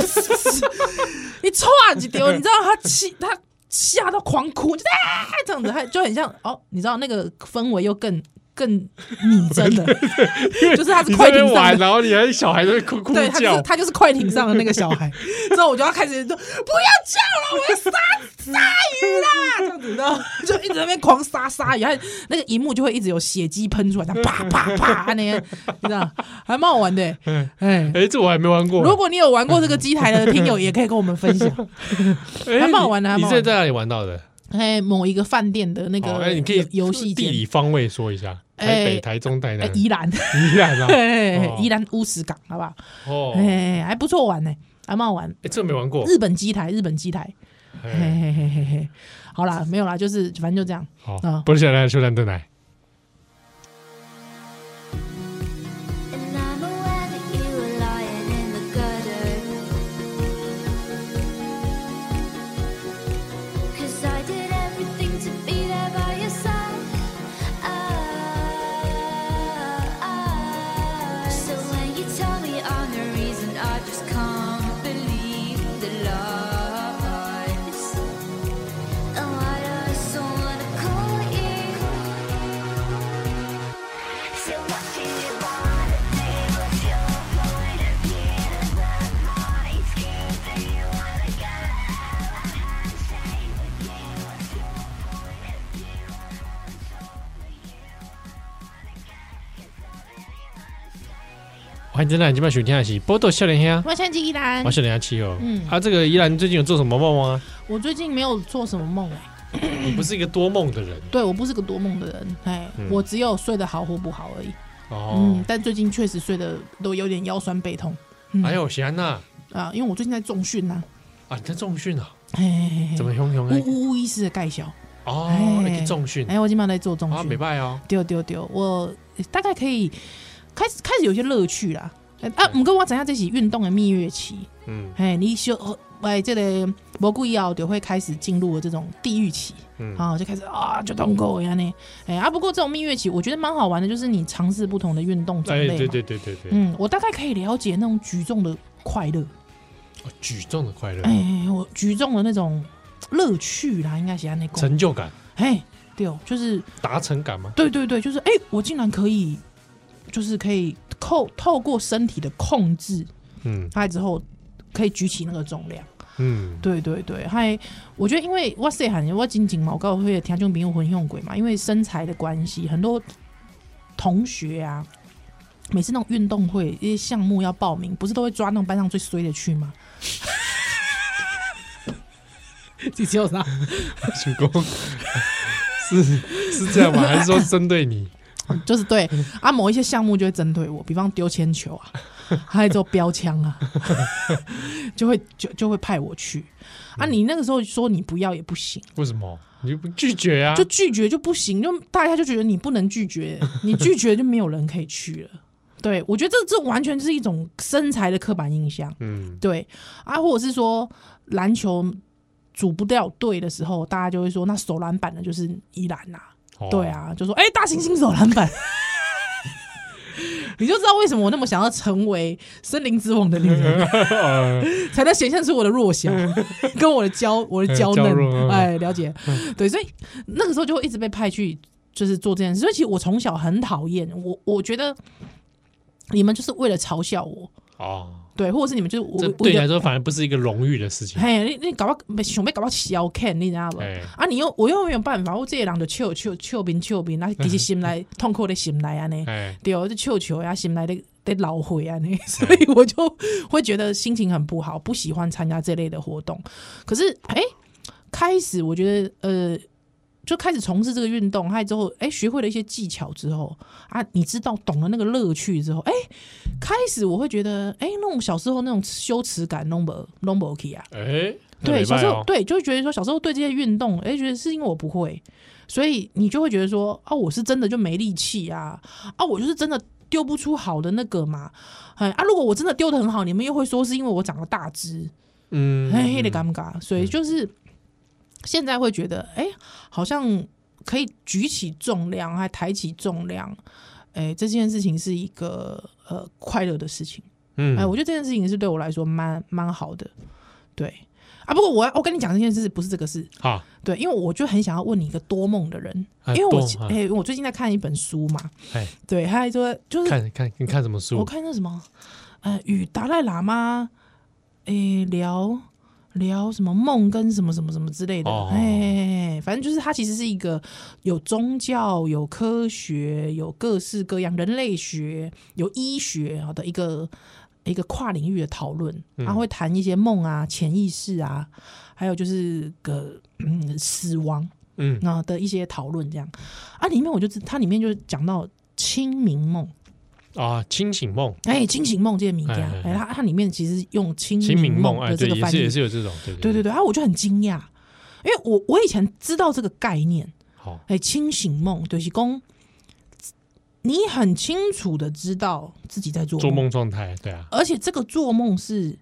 Speaker 2: 你唰几丢，你知道她气她。吓到狂哭，就啊这样子，还就很像哦，你知道那个氛围又更更拟真 的，就是他是快艇玩，
Speaker 1: 然后你还小孩在哭哭
Speaker 2: 叫，对，他就他就是快艇上的那个小孩，之后我就要开始说不要叫了，我要杀 鲨鱼啦，这样子的，就一直在那边狂杀鲨鱼，还那个荧幕就会一直有血迹喷出来，这样啪啪啪那些，你知道，还蛮好玩的，哎
Speaker 1: 哎哎，这我还没玩过，
Speaker 2: 如果你有玩过这个机台的听友，也可以跟我们分享，还蛮好玩的，
Speaker 1: 你是在哪里玩到的？
Speaker 2: 哎，某一个饭店的那个，哎，你可以游戏
Speaker 1: 地理方位说一下。台北、台中、台南、
Speaker 2: 宜兰、
Speaker 1: 宜兰啊，
Speaker 2: 宜兰乌石港，好不好？哦，哎，还不错玩呢，还蛮好玩。
Speaker 1: 哎，这没玩过。
Speaker 2: 日本机台，日本机台。嘿嘿嘿嘿嘿，好啦，没有啦，就是反正就这样。
Speaker 1: 好，不是现在秀兰的奶。欢迎进来，今晚收听的是《波多笑脸兄》，
Speaker 2: 我想起依兰，
Speaker 1: 我笑脸阿七哦。嗯，啊，这个依兰最近有做什么梦吗？
Speaker 2: 我最近没有做什么梦哎。
Speaker 1: 你不是一个多梦的人？
Speaker 2: 对，我不是个多梦的人，哎，我只有睡得好或不好而已。哦，嗯，但最近确实睡得都有点腰酸背痛。
Speaker 1: 哎呦，喜安娜
Speaker 2: 啊，因为我最近在重训呐。
Speaker 1: 啊，你在重训啊？怎么凶凶？
Speaker 2: 呜呜呜，医师的盖小
Speaker 1: 哦，在重训。
Speaker 2: 哎，我今晚在做重训，
Speaker 1: 没拜哦。
Speaker 2: 丢丢丢，我大概可以。开始开始有些乐趣啦，啊，不过我等下这是运动的蜜月期，嗯，哎，你休哎，这个蘑菇一咬就会开始进入了这种地狱期，嗯，好，就开始啊，就当狗一样呢，哎啊，不过这种蜜月期我觉得蛮好玩的，就是你尝试不同的运动种类，
Speaker 1: 对对对对对，
Speaker 2: 嗯，我大概可以了解那种举重的快乐，
Speaker 1: 举重的快乐，
Speaker 2: 哎，我举重的那种乐趣啦，应该是那种
Speaker 1: 成就感，
Speaker 2: 哎，对哦，就是
Speaker 1: 达成感嘛？
Speaker 2: 对对对，就是哎，我竟然可以。就是可以透透过身体的控制，嗯，还之后可以举起那个重量，嗯，对对对，还我觉得因为哇塞，喊我紧紧嘛，我告诉会听众朋友很用鬼嘛，因为身材的关系，很多同学啊，每次那种运动会一些项目要报名，不是都会抓那种班上最衰的去吗？你只有啥？
Speaker 1: 主公 是是这样吗？还是说针对你？
Speaker 2: 就是对啊，某一些项目就会针对我，比方丢铅球啊，还有做标枪啊，就会就就会派我去啊。你那个时候说你不要也不行，
Speaker 1: 为什么？你就不拒绝啊？
Speaker 2: 就拒绝就不行，就大家就觉得你不能拒绝，你拒绝就没有人可以去了。对，我觉得这这完全是一种身材的刻板印象。嗯，对啊，或者是说篮球组不掉队的时候，大家就会说那手篮板的就是宜兰呐。哦、对啊，就说哎、欸，大猩猩手篮板，你就知道为什么我那么想要成为森林之王的女人，才能显现出我的弱小 跟我的娇我的娇嫩。哎，了解。对，所以那个时候就会一直被派去，就是做这件事。所以其实我从小很讨厌我，我觉得你们就是为了嘲笑我哦。对，或者是你们就是我
Speaker 1: 对你来说，反而不是一个荣誉的事情。
Speaker 2: 嘿，你你搞不想被搞到小看，你知道不？啊，你又我又没有办法，我这些人就笑笑笑边笑边，那其实心内 痛苦的心内啊呢，对，就笑笑呀，心内的的老灰啊呢，所以我就会觉得心情很不好，不喜欢参加这类的活动。可是，哎，开始我觉得，呃。就开始从事这个运动，还之后，哎，学会了一些技巧之后啊，你知道懂了那个乐趣之后，哎，开始我会觉得，哎，那种小时候那种羞耻感，no more no more key 啊，哎，对，小时候对，就会觉得说小时候对这些运动，哎，觉得是因为我不会，所以你就会觉得说，啊，我是真的就没力气啊，啊，我就是真的丢不出好的那个嘛，哎，啊，如果我真的丢的很好，你们又会说是因为我长了大只，嗯，嘿嘿的尴尬，所以就是。现在会觉得，哎，好像可以举起重量，还抬起重量，哎，这件事情是一个呃快乐的事情，嗯，哎，我觉得这件事情是对我来说蛮蛮好的，对。啊。不过我要我跟你讲这件事不是这个事。啊，对，因为我就很想要问你一个多梦的人，因为我哎，我最近在看一本书嘛，哎，对，他还说就是看
Speaker 1: 看你看什么书？
Speaker 2: 我看那什么，呃，与达赖喇嘛，哎，聊。聊什么梦跟什么什么什么之类的，哎、哦，反正就是它其实是一个有宗教、有科学、有各式各样人类学、有医学的一个一个跨领域的讨论。他会谈一些梦啊、潜意识啊，还有就是个嗯死亡嗯那的一些讨论这样啊。里面我就它里面就讲到清明梦。
Speaker 1: 啊，清醒梦，
Speaker 2: 哎，清醒梦这些名家，哎，它它里面其实用清明梦的这个翻译，
Speaker 1: 也是有这种，对
Speaker 2: 对对。对，啊，我就很惊讶，因为我我以前知道这个概念，好，哎，清醒梦对是公，你很清楚的知道自己在做
Speaker 1: 做梦状态，对啊，
Speaker 2: 而且这个做梦是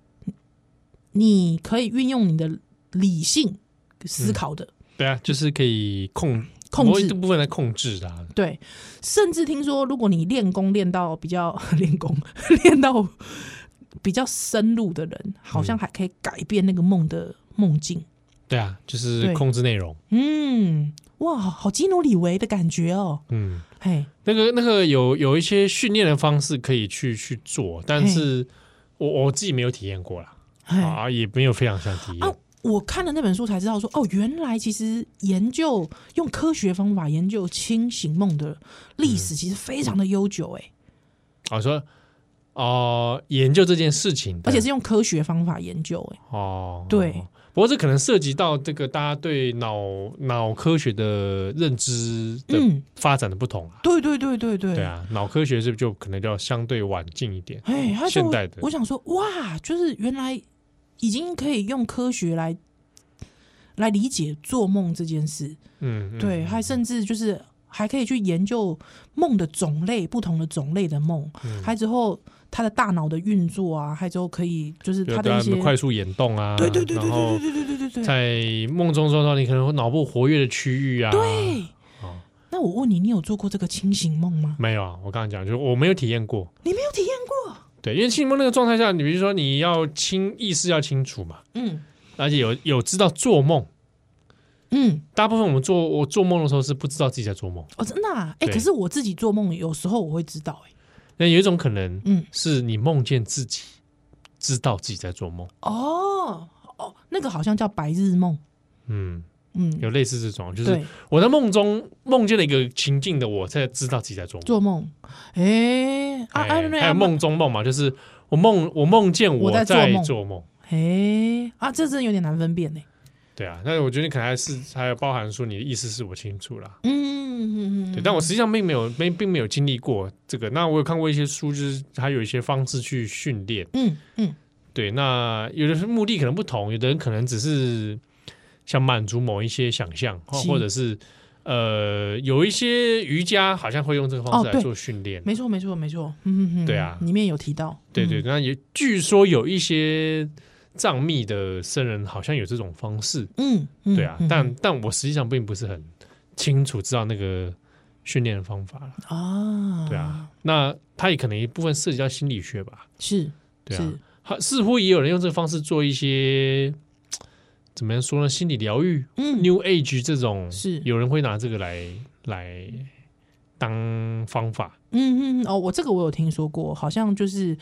Speaker 2: 你可以运用你的理性思考的，
Speaker 1: 对啊，就是可以控。
Speaker 2: 控制
Speaker 1: 这部分来控制的，
Speaker 2: 对，甚至听说，如果你练功练到比较 练功 练到 比较深入的人，好像还可以改变那个梦的梦境。
Speaker 1: 对啊，就是控制内容。
Speaker 2: 嗯，哇，好基努里维的感觉哦。嗯，嘿，
Speaker 1: 那个那个有有一些训练的方式可以去去做，但是我我自己没有体验过啦，啊，也没有非常想体验。啊
Speaker 2: 我看了那本书才知道说，哦，原来其实研究用科学方法研究清醒梦的历史其实非常的悠久，哎、
Speaker 1: 嗯。我说哦，研究这件事情，
Speaker 2: 而且是用科学方法研究，哎。哦，对。
Speaker 1: 不过这可能涉及到这个大家对脑脑科学的认知的发展的不同、啊
Speaker 2: 嗯。对对对对对。
Speaker 1: 对啊，脑科学是不是就可能就要相对晚近一点？哎，现代的。
Speaker 2: 我想说，哇，就是原来。已经可以用科学来来理解做梦这件事，嗯，嗯对，还甚至就是还可以去研究梦的种类，不同的种类的梦，嗯、还之后他的大脑的运作啊，还之后可以就是他的一些
Speaker 1: 快速眼动啊，
Speaker 2: 对对对对对对对对对
Speaker 1: 在梦中做到你可能会脑部活跃的区域啊，
Speaker 2: 对，哦，那我问你，你有做过这个清醒梦吗？
Speaker 1: 没有啊，我刚刚讲就是我没有体验过，
Speaker 2: 你没有体验过。
Speaker 1: 对，因为清醒梦那个状态下，你比如说你要清意识要清楚嘛，嗯，而且有有知道做梦，嗯，大部分我们做我做梦的时候是不知道自己在做梦
Speaker 2: 哦，真的，啊，哎，可是我自己做梦有时候我会知道，哎，
Speaker 1: 那有一种可能，嗯，是你梦见自己知道自己在做梦，
Speaker 2: 哦哦，那个好像叫白日梦，
Speaker 1: 嗯。嗯，有类似这种，就是我在梦中梦见了一个情境的，我才知道自己在做梦。
Speaker 2: 做梦，哎，啊，还有
Speaker 1: 梦中梦嘛，就是我梦我梦见我在做梦，
Speaker 2: 哎，啊，这真的有点难分辨呢。
Speaker 1: 对啊，但是我觉得你可能还是还有包含说你的意思是我清楚啦。
Speaker 2: 嗯嗯嗯，
Speaker 1: 对，但我实际上并没有没并没有经历过这个。那我有看过一些书，就是还有一些方式去训练。
Speaker 2: 嗯嗯，
Speaker 1: 对，那有的是目的可能不同，有的人可能只是想满足某一些想象，或者是呃，有一些瑜伽好像会用这个方式来做训练。
Speaker 2: 没错没错没错，嗯嗯嗯，
Speaker 1: 对啊，
Speaker 2: 里面有提到，
Speaker 1: 对对，那也据说有一些。藏密的僧人好像有这种方式，
Speaker 2: 嗯，
Speaker 1: 对啊，但但我实际上并不是很清楚知道那个训练的方法
Speaker 2: 啊，
Speaker 1: 对啊，那他也可能一部分涉及到心理学吧，
Speaker 2: 是，
Speaker 1: 对啊，他似乎也有人用这个方式做一些怎么样说呢？心理疗愈，嗯，New Age 这种是。有人会拿这个来来当方法，
Speaker 2: 嗯嗯哦，我这个我有听说过，好像就是。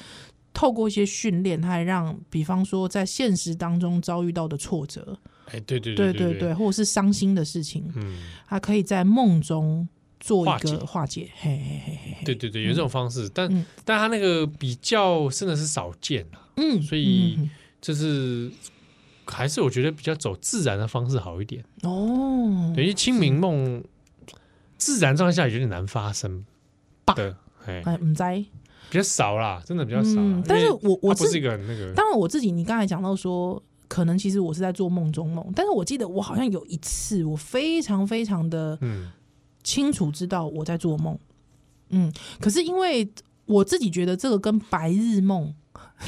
Speaker 2: 透过一些训练，它还让，比方说在现实当中遭遇到的挫折，
Speaker 1: 哎，对对
Speaker 2: 对对对，或者是伤心的事情，嗯，他可以在梦中做一个化解，嘿嘿嘿嘿，
Speaker 1: 对对对，有这种方式，但但他那个比较真的是少见啊，嗯，所以就是还是我觉得比较走自然的方式好一点。
Speaker 2: 哦，
Speaker 1: 等于清明梦自然状态下有点难发生。的，哎，
Speaker 2: 唔知。
Speaker 1: 比较少啦，真的比较少。
Speaker 2: 但是我我
Speaker 1: 不是一个那个，
Speaker 2: 当然我自己，你刚才讲到说，可能其实我是在做梦中梦，但是我记得我好像有一次，我非常非常的清楚知道我在做梦，嗯，可是因为我自己觉得这个跟白日梦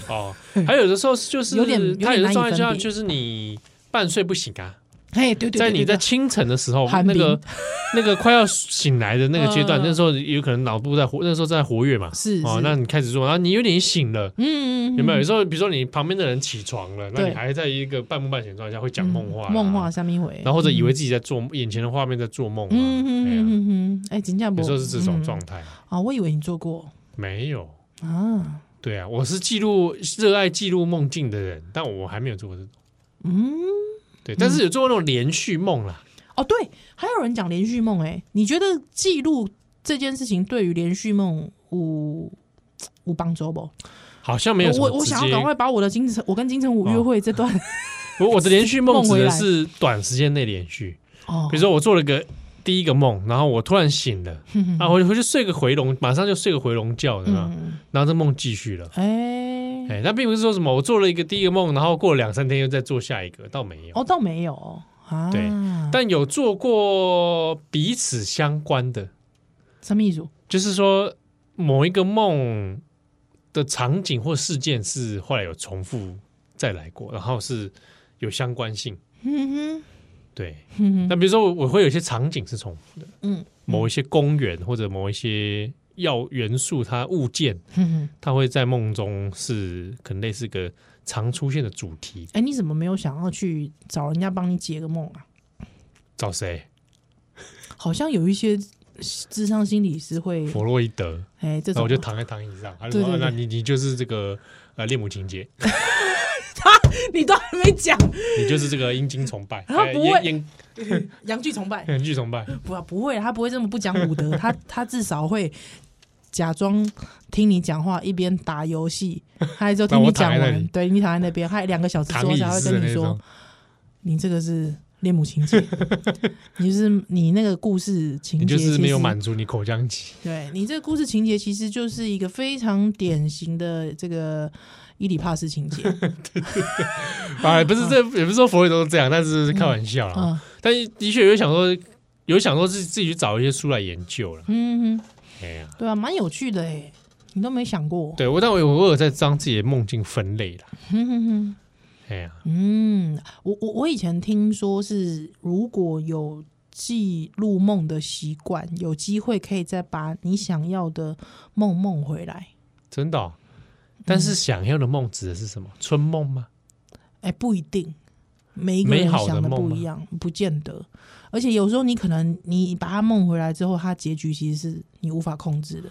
Speaker 1: 哦，还有的时候就是有点，他有的状态下就是你半睡不醒啊。
Speaker 2: 哎，对对，
Speaker 1: 在你在清晨的时候，那个 那个快要醒来的那个阶段，那时候有可能脑部在活，那时候在活跃嘛，
Speaker 2: 是
Speaker 1: 哦，那你开始做，然后你有点醒了，嗯，有没有？有时候比如说你旁边的人起床了，那你还在一个半梦半醒状态下会讲梦话，
Speaker 2: 梦话三明回，
Speaker 1: 然后或者以为自己在做眼前的画面在做梦，
Speaker 2: 嗯嗯嗯嗯，哎，金价有
Speaker 1: 时候是这种状态。
Speaker 2: 啊，我以为你做过，
Speaker 1: 没有。啊？对啊，我是记录热爱记录梦境的人，但我还没有做过这种，嗯。对，但是有做过那种连续梦啦。
Speaker 2: 哦，对，还有人讲连续梦，哎，你觉得记录这件事情对于连续梦有有帮助不？
Speaker 1: 好像没有。
Speaker 2: 我我想要赶快把我的金城，我跟金城武约会这段，
Speaker 1: 我我的连续梦指的是短时间内连续。哦，比如说我做了个第一个梦，然后我突然醒了，啊，我回去睡个回笼，马上就睡个回笼觉的，然后这梦继续了。哎。哎，那并不是说什么，我做了一个第一个梦，然后过了两三天又再做下一个，倒没有。
Speaker 2: 哦，倒没有啊。
Speaker 1: 对，但有做过彼此相关的。
Speaker 2: 什么意思？
Speaker 1: 就是说某一个梦的场景或事件是后来有重复再来过，然后是有相关性。嗯哼。对。那比如说，我会有一些场景是重复的。嗯。某一些公园或者某一些。要元素，它物件，它会在梦中是可能类似个常出现的主题。
Speaker 2: 哎，你怎么没有想要去找人家帮你解个梦啊？
Speaker 1: 找谁？
Speaker 2: 好像有一些智商心理师会，
Speaker 1: 弗洛伊德。
Speaker 2: 哎，这种
Speaker 1: 我就躺在躺椅上，他说：“那你你就是这个呃恋母情结。”
Speaker 2: 他你都还没讲，
Speaker 1: 你就是这个阴茎崇拜，
Speaker 2: 他不会。阴。阳具崇拜，
Speaker 1: 阳具崇拜，
Speaker 2: 不不会，他不会这么不讲武德，他他至少会假装听你讲话，一边打游戏，还之后听你讲完，对你躺在那边，还两个小时之后才会跟你说，你这个是恋母情节，你就是你那个故事情节
Speaker 1: 就是没有满足你口腔期，
Speaker 2: 对你这个故事情节其实就是一个非常典型的这个。伊里帕斯情节，
Speaker 1: 啊，不是这，也不是说佛瑞都是这样，但是是开玩笑啦。嗯、但是的确有想说，有想说自自己去找一些书来研究了。嗯哼，哎呀，
Speaker 2: 对啊，蛮有趣的哎，你都没想过。
Speaker 1: 对我，但我我有在将自己的梦境分类了。嗯哼哼，哎呀，
Speaker 2: 嗯，我我我以前听说是，如果有记录梦的习惯，有机会可以再把你想要的梦梦回来。
Speaker 1: 真的、哦。但是想要的梦指的是什么？春梦吗？
Speaker 2: 哎、欸，不一定，每一个人想的不一样，不见得。而且有时候你可能你把它梦回来之后，它结局其实是你无法控制的。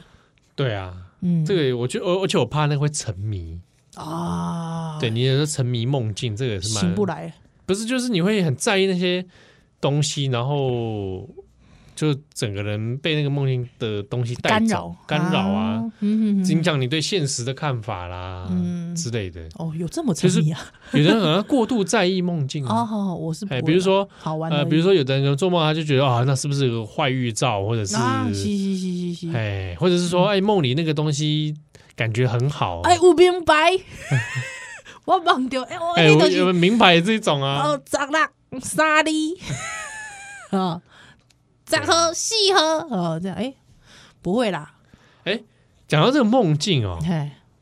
Speaker 1: 对啊，嗯，这个我觉得，而而且我怕那个会沉迷啊。对，你有时候沉迷梦境，这个也是蛮醒
Speaker 2: 不来。
Speaker 1: 不是，就是你会很在意那些东西，然后。就整个人被那个梦境的东西带走干扰啊，影响你对现实的看法啦，之类的。
Speaker 2: 哦，有这么沉迷啊？
Speaker 1: 有人好像过度在意梦境啊。
Speaker 2: 哦，我是
Speaker 1: 哎，比如说
Speaker 2: 好玩
Speaker 1: 呃，比如说有的人做梦，他就觉得啊，那是不是有个坏预兆，或者是哎，或者是说哎，梦里那个东西感觉很好。
Speaker 2: 哎，我明白，我忘掉哎，我
Speaker 1: 有明白这种啊。
Speaker 2: 哦，长了沙粒啊。三喝细喝哦，这样哎，不会啦，
Speaker 1: 哎，讲到这个梦境哦，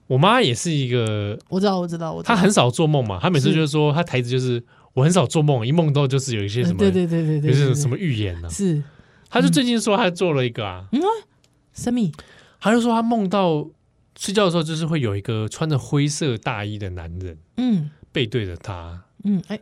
Speaker 1: 我妈也是一个，
Speaker 2: 我知道，我知道，
Speaker 1: 她很少做梦嘛，她每次就是说，她台词就是我很少做梦，一梦到就是有一些什么，
Speaker 2: 对对对对对，
Speaker 1: 就是什么预言呢？
Speaker 2: 是，
Speaker 1: 她就最近说她做了一个啊，
Speaker 2: 嗯，什么？
Speaker 1: 她就说她梦到睡觉的时候，就是会有一个穿着灰色大衣的男人，嗯，背对着她，
Speaker 2: 嗯，哎。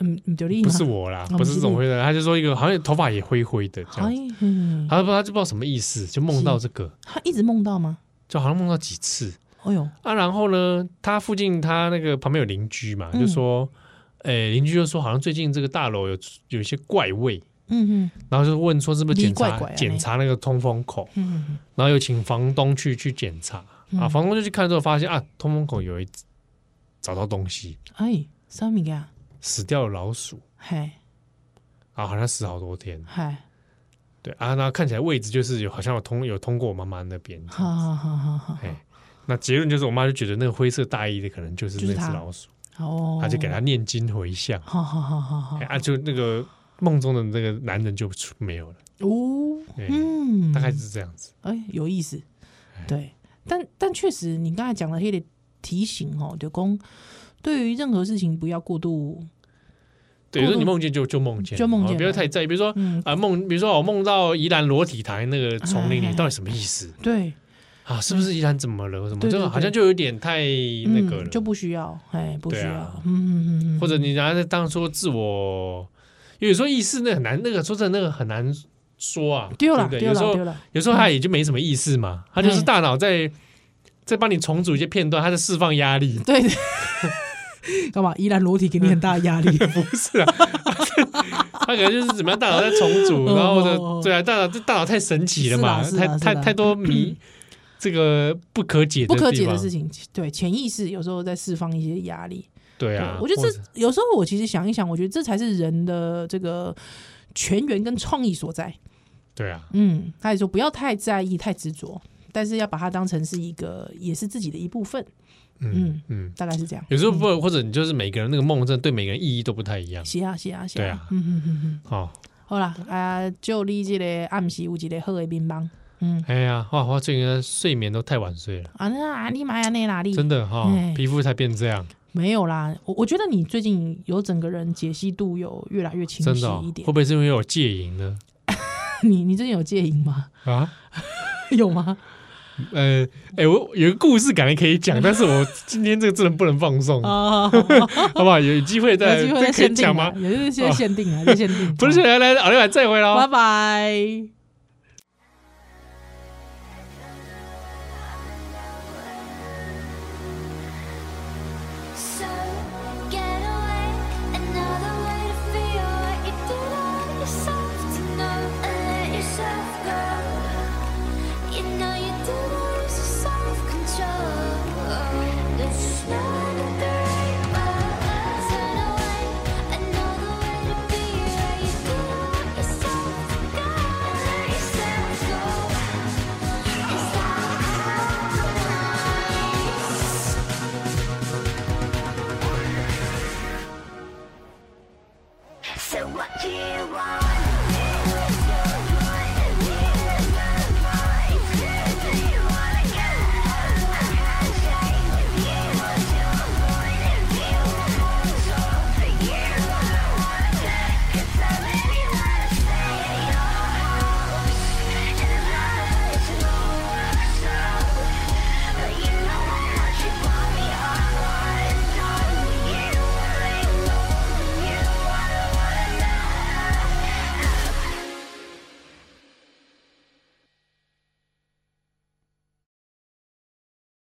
Speaker 2: 嗯，
Speaker 1: 不是我啦，不是这种灰的，他就说一个好像头发也灰灰的这样，他不他就不知道什么意思，就梦到这个，
Speaker 2: 他一直梦到吗？
Speaker 1: 就好像梦到几次，
Speaker 2: 哎呦。
Speaker 1: 啊，然后呢，他附近他那个旁边有邻居嘛，就说，哎，邻居就说好像最近这个大楼有有一些怪味，嗯嗯，然后就问说是不是检查检查那个通风口，嗯，然后又请房东去去检查，啊，房东就去看之后发现啊，通风口有一找到东西，
Speaker 2: 哎，什么呀？
Speaker 1: 死掉的老鼠，嘿，啊，好像死好多天，嘿，对啊，那看起来位置就是有，好像有通有通过我妈妈那边，好好好好好，哎，那结论就是我妈就觉得那个灰色大衣的可能就是那只老鼠，哦，她就给他念经回向，好好好好好，啊，就那个梦中的那个男人就没有了，哦，嗯，大概是这样子，
Speaker 2: 哎，有意思，对，但但确实你刚才讲的那些提醒哦，就公。对于任何事情，不要过度。
Speaker 1: 对，有时候你梦见就就梦见，
Speaker 2: 就梦见，
Speaker 1: 不要太在意。比如说啊梦，比如说我梦到宜兰裸体台那个丛林里，到底什么意思？
Speaker 2: 对
Speaker 1: 啊，是不是宜兰怎么了？什么？这个好像就有点太那个了，
Speaker 2: 就不需要，哎，不需要。
Speaker 1: 嗯嗯嗯。或者你拿着当说自我，有时候意思那很难，那个说真的那个很难说啊。
Speaker 2: 丢了，丢了，
Speaker 1: 有时候有时候他也就没什么意思嘛，他就是大脑在在帮你重组一些片段，他在释放压力。
Speaker 2: 对。干嘛？依然裸体给你很大的压力？
Speaker 1: 不是啊，他可能就是怎么样，大脑在重组，然后的对啊，大脑这大脑太神奇了嘛，太太太多谜，这个不可解
Speaker 2: 不可解的事情。对，潜意识有时候在释放一些压力。
Speaker 1: 对啊，
Speaker 2: 我觉得这有时候我其实想一想，我觉得这才是人的这个全员跟创意所在。
Speaker 1: 对啊，
Speaker 2: 嗯，他也说不要太在意、太执着，但是要把它当成是一个，也是自己的一部分。嗯嗯，大概是这样。
Speaker 1: 有时候不，或者你就是每个人那个梦，真的对每个人意义都不太一样。
Speaker 2: 是啊，是啊，是啊。
Speaker 1: 对啊，嗯嗯嗯嗯。好，
Speaker 2: 好啦，啊，就你这个暗时有一个好的眠梦。嗯，
Speaker 1: 哎呀，哇，我最近睡眠都太晚睡了。
Speaker 2: 啊，那你妈呀，那哪里？
Speaker 1: 真的哈，皮肤才变这样。
Speaker 2: 没有啦，我我觉得你最近有整个人解析度有越来越清晰一点。
Speaker 1: 会不会是因为有戒瘾呢？
Speaker 2: 你你最近有戒瘾吗？啊，有吗？
Speaker 1: 呃，哎，我有个故事感觉可以讲，但是我今天这个真的不能放送啊，好不好？有机会再再可以讲吗？
Speaker 2: 有一些限定啊，有限定。
Speaker 1: 不是，来来，奥利给再会喽，
Speaker 2: 拜拜。